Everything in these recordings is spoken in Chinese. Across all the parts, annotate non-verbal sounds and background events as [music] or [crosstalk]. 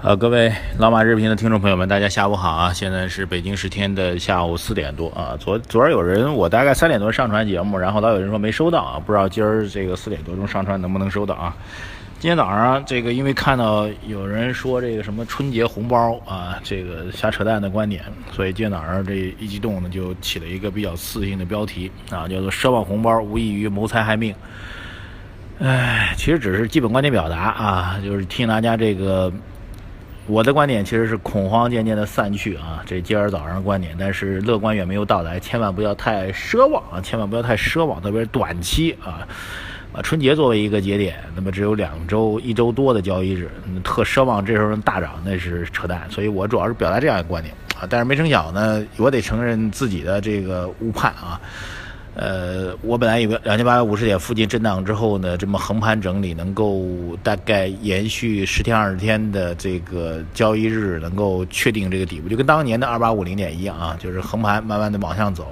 好，各位老马日评的听众朋友们，大家下午好啊！现在是北京时间的下午四点多啊。昨昨儿有人，我大概三点多上传节目，然后老有人说没收到啊，不知道今儿这个四点多钟上传能不能收到啊？今天早上这个因为看到有人说这个什么春节红包啊，这个瞎扯淡的观点，所以今天早上这一激动呢，就起了一个比较刺激性的标题啊，叫做奢望红包无异于谋财害命。唉，其实只是基本观点表达啊，就是听大家这个。我的观点其实是恐慌渐渐的散去啊，这今儿早上的观点，但是乐观远没有到来，千万不要太奢望啊，千万不要太奢望，特别是短期啊，啊春节作为一个节点，那么只有两周一周多的交易日，特奢望这时候大涨那是扯淡，所以我主要是表达这样一个观点啊，但是没成想呢，我得承认自己的这个误判啊。呃，我本来以为两千八百五十点附近震荡之后呢，这么横盘整理能够大概延续十天二十天的这个交易日，能够确定这个底部，就跟当年的二八五零点一样啊，就是横盘慢慢的往上走，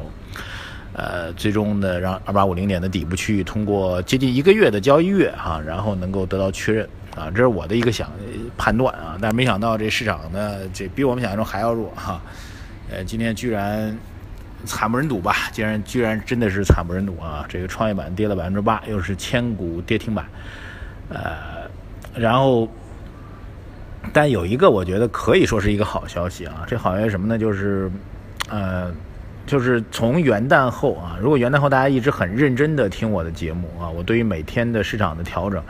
呃，最终呢让二八五零点的底部区域通过接近一个月的交易月哈，然后能够得到确认啊，这是我的一个想判断啊，但是没想到这市场呢，这比我们想象中还要弱哈，呃，今天居然。惨不忍睹吧！竟然居然真的是惨不忍睹啊！这个创业板跌了百分之八，又是千股跌停板，呃，然后，但有一个我觉得可以说是一个好消息啊！这好消息什么呢？就是，呃，就是从元旦后啊，如果元旦后大家一直很认真的听我的节目啊，我对于每天的市场的调整。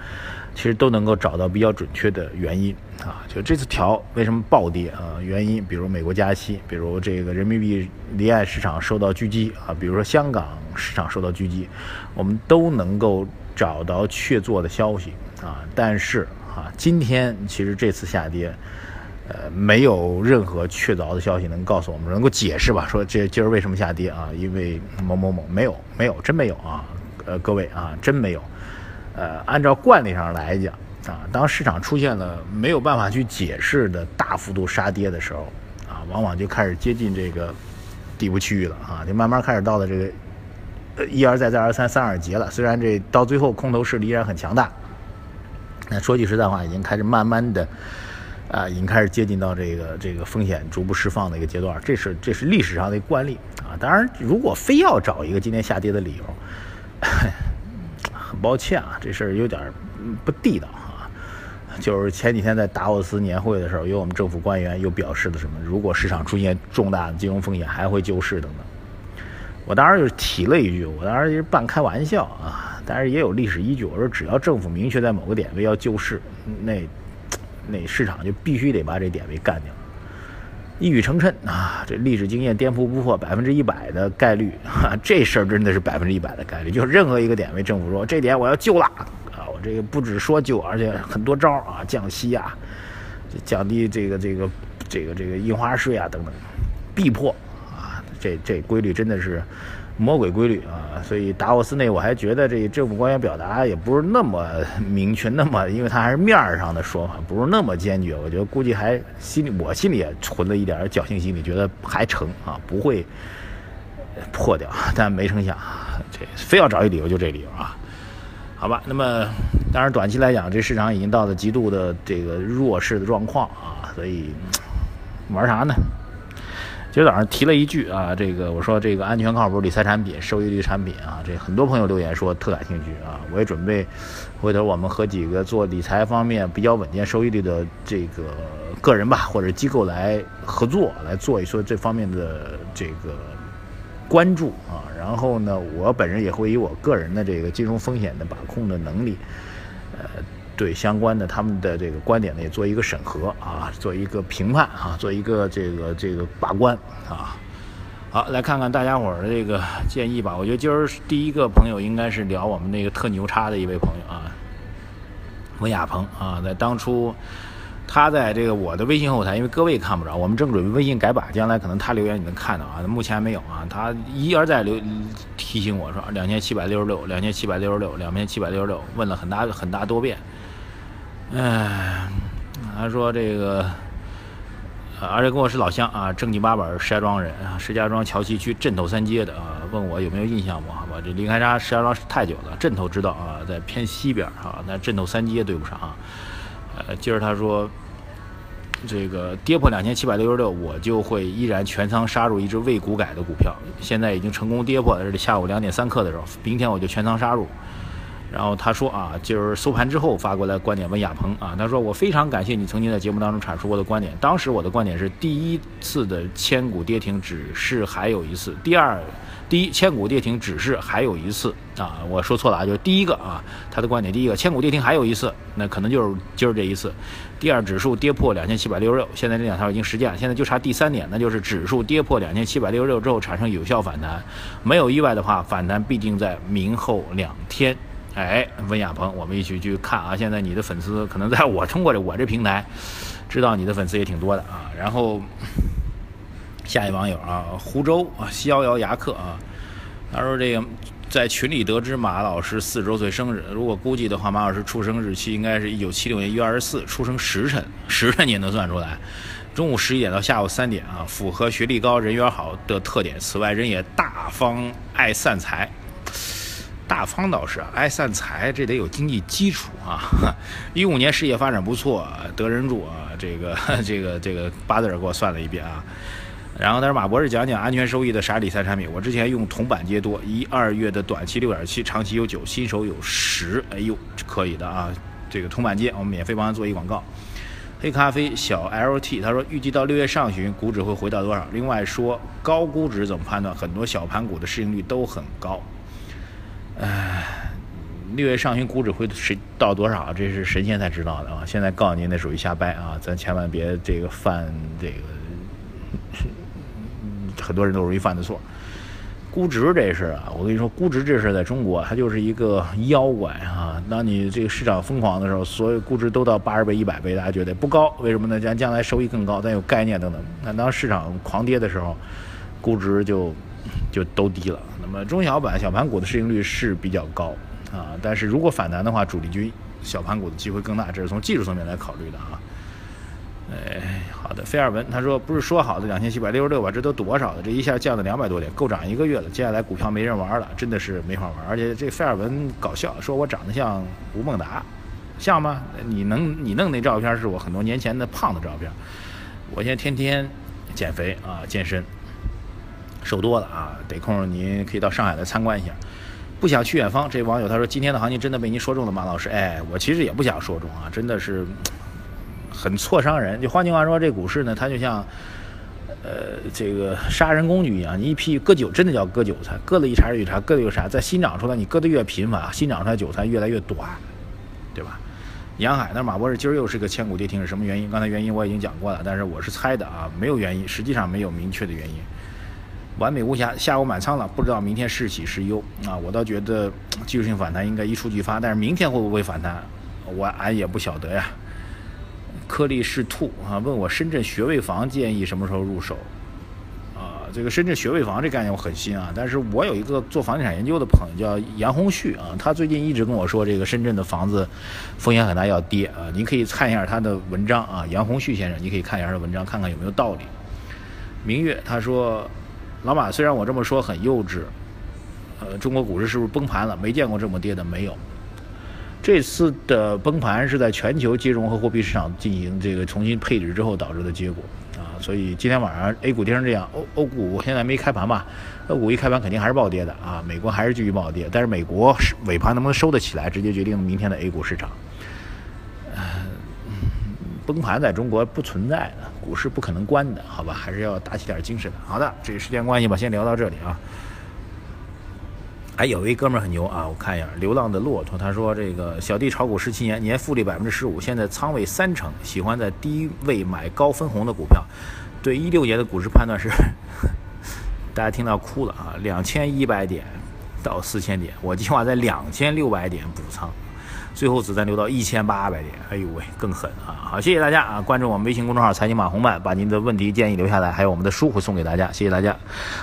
其实都能够找到比较准确的原因啊，就这次调为什么暴跌啊？原因比如美国加息，比如这个人民币离岸市场受到狙击啊，比如说香港市场受到狙击，我们都能够找到确凿的消息啊。但是啊，今天其实这次下跌，呃，没有任何确凿的消息能告诉我们能够解释吧？说这今儿为什么下跌啊？因为某某某没有，没有，真没有啊！呃，各位啊，真没有。呃，按照惯例上来讲，啊，当市场出现了没有办法去解释的大幅度杀跌的时候，啊，往往就开始接近这个底部区域了，啊，就慢慢开始到了这个呃一而再再而三三而竭了。虽然这到最后空头势力依然很强大，那说句实在话，已经开始慢慢的啊，已经开始接近到这个这个风险逐步释放的一个阶段。这是这是历史上的惯例啊。当然，如果非要找一个今天下跌的理由。很抱歉啊，这事儿有点不地道啊。就是前几天在达沃斯年会的时候，有我们政府官员又表示了什么？如果市场出现重大的金融风险，还会救市等等。我当时就提了一句，我当时是半开玩笑啊，但是也有历史依据。我说，只要政府明确在某个点位要救市，那那市场就必须得把这点位干掉。一语成谶啊！这历史经验颠覆不破，百分之一百的概率，哈，这事儿真的是百分之一百的概率。就是任何一个点位，政府说这点我要救了啊，我这个不止说救，而且很多招啊，降息啊，降低这个这个这个这个印花税啊等等，必破啊，这这规律真的是。魔鬼规律啊，所以达沃斯内我还觉得这政府官员表达也不是那么明确，那么因为他还是面儿上的说法，不是那么坚决。我觉得估计还心里，我心里也存了一点侥幸心理，觉得还成啊，不会破掉。但没成想，这非要找一理由就这理由啊，好吧。那么当然短期来讲，这市场已经到了极度的这个弱势的状况啊，所以玩啥呢？今儿早上提了一句啊，这个我说这个安全靠谱理财产品、收益率产品啊，这很多朋友留言说特感兴趣啊，我也准备回头我们和几个做理财方面比较稳健收益率的这个个人吧或者机构来合作，来做一做这方面的这个关注啊，然后呢，我本人也会以我个人的这个金融风险的把控的能力，对相关的他们的这个观点呢，也做一个审核啊，做一个评判啊，做一个这个这个把关啊。好，来看看大家伙儿的这个建议吧。我觉得今儿第一个朋友应该是聊我们那个特牛叉的一位朋友啊，文亚鹏啊，在当初他在这个我的微信后台，因为各位看不着，我们正准备微信改版，将来可能他留言你能看到啊，目前没有啊。他一而再留提醒我说两千七百六十六，两千七百六十六，两千七百六十六，问了很大很大多遍。哎，他说这个，而且跟我是老乡啊，正经八百石家庄人啊，石家庄桥西区镇头三街的啊，问我有没有印象不？好吧，这离开家石家庄太久了，镇头知道啊，在偏西边啊，那镇头三街对不上啊。呃，接着他说，这个跌破两千七百六十六，我就会依然全仓杀入一只未股改的股票。现在已经成功跌破，这是下午两点三刻的时候，明天我就全仓杀入。然后他说啊，今儿收盘之后发过来观点问亚鹏啊，他说我非常感谢你曾经在节目当中阐述过的观点。当时我的观点是，第一次的千股跌停只是还有一次，第二。第一，千股跌停只是还有一次啊，我说错了啊，就是第一个啊，他的观点，第一个千股跌停还有一次，那可能就是今儿这一次。第二，指数跌破两千七百六十六，现在这两条已经实践了，现在就差第三点，那就是指数跌破两千七百六十六之后产生有效反弹，没有意外的话，反弹必定在明后两天。哎，温亚鹏，我们一起去看啊，现在你的粉丝可能在我通过这我这平台知道你的粉丝也挺多的啊，然后。下一网友啊，湖州啊，逍遥牙客啊，他说这个在群里得知马老师四十周岁生日，如果估计的话，马老师出生日期应该是一九七六年一月二十四，出生时辰，时辰你也能算出来，中午十一点到下午三点啊，符合学历高、人缘好的特点。此外，人也大方爱散财，大方倒是爱散财，这得有经济基础啊。[laughs] 一五年事业发展不错，得人助啊，这个 [laughs] 这个这个八字给我算了一遍啊。然后他说马博士讲讲安全收益的啥理财产品？我之前用铜板接多，一二月的短期六点七，长期有九，新手有十。哎呦，可以的啊！这个铜板接，我们免费帮他做一广告。黑咖啡小 LT，他说预计到六月上旬股指会回到多少？另外说高估值怎么判断？很多小盘股的市盈率都很高。唉，六月上旬股指会谁到多少？这是神仙才知道的啊！现在告诉您，那属于瞎掰啊！咱千万别这个犯这个。很多人都容易犯的错，估值这事啊，我跟你说，估值这事在中国它就是一个妖怪啊。当你这个市场疯狂的时候，所有估值都到八十倍、一百倍，大家觉得不高，为什么呢？咱将来收益更高，咱有概念等等。那当市场狂跌的时候，估值就就都低了。那么中小板、小盘股的市盈率是比较高啊，但是如果反弹的话，主力军小盘股的机会更大，这是从技术层面来考虑的啊。哎，好的，费尔文他说不是说好的两千七百六十六吧？这都多少了？这一下降了两百多点，够涨一个月了。接下来股票没人玩了，真的是没法玩。而且这费尔文搞笑，说我长得像吴孟达，像吗？你能你弄那照片是我很多年前的胖的照片。我现在天天减肥啊，健身，瘦多了啊。得空您可以到上海来参观一下。不想去远方，这网友他说今天的行情真的被您说中了，马老师。哎，我其实也不想说中啊，真的是。很挫伤人，就换句话说，这股市呢，它就像，呃，这个杀人工具一样，你一批割韭，真的叫割韭菜，割了一茬又一茬，割了又啥，在新长出来，你割的越频繁，新长出来韭菜越来越短，对吧？杨海，那马博士今儿又是个千股跌停，是什么原因？刚才原因我已经讲过了，但是我是猜的啊，没有原因，实际上没有明确的原因。完美无瑕，下午满仓了，不知道明天是喜是忧啊？我倒觉得技术性反弹应该一触即发，但是明天会不会反弹，我俺也不晓得呀。颗粒是兔啊，问我深圳学位房建议什么时候入手？啊，这个深圳学位房这概念我很新啊，但是我有一个做房地产研究的朋友叫杨红旭啊，他最近一直跟我说这个深圳的房子风险很大要跌啊，您可以看一下他的文章啊，杨红旭先生，你可以看一下他的文章，看看有没有道理。明月他说，老马虽然我这么说很幼稚，呃，中国股市是不是崩盘了？没见过这么跌的，没有。这次的崩盘是在全球金融和货币市场进行这个重新配置之后导致的结果啊，所以今天晚上 A 股跌成这样，欧欧股现在没开盘吧？欧股一开盘肯定还是暴跌的啊，美国还是继续暴跌，但是美国尾盘能不能收得起来，直接决定明天的 A 股市场。崩盘在中国不存在的，股市不可能关的，好吧？还是要打起点精神的。好的，这时间关系吧，先聊到这里啊。还有一哥们很牛啊，我看一下，流浪的骆驼，他说这个小弟炒股十七年，年复利百分之十五，现在仓位三成，喜欢在低位买高分红的股票。对一六年的股市判断是，[laughs] 大家听到哭了啊，两千一百点到四千点，我计划在两千六百点补仓，最后子弹留到一千八百点，哎呦喂，更狠啊！好，谢谢大家啊，关注我们微信公众号“财经马红漫”，把您的问题建议留下来，还有我们的书会送给大家，谢谢大家。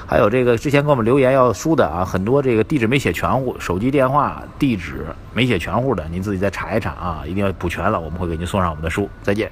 还有这个之前给我们留言要书的啊，很多这个地址没写全户，手机电话地址没写全户的，您自己再查一查啊，一定要补全了，我们会给您送上我们的书。再见。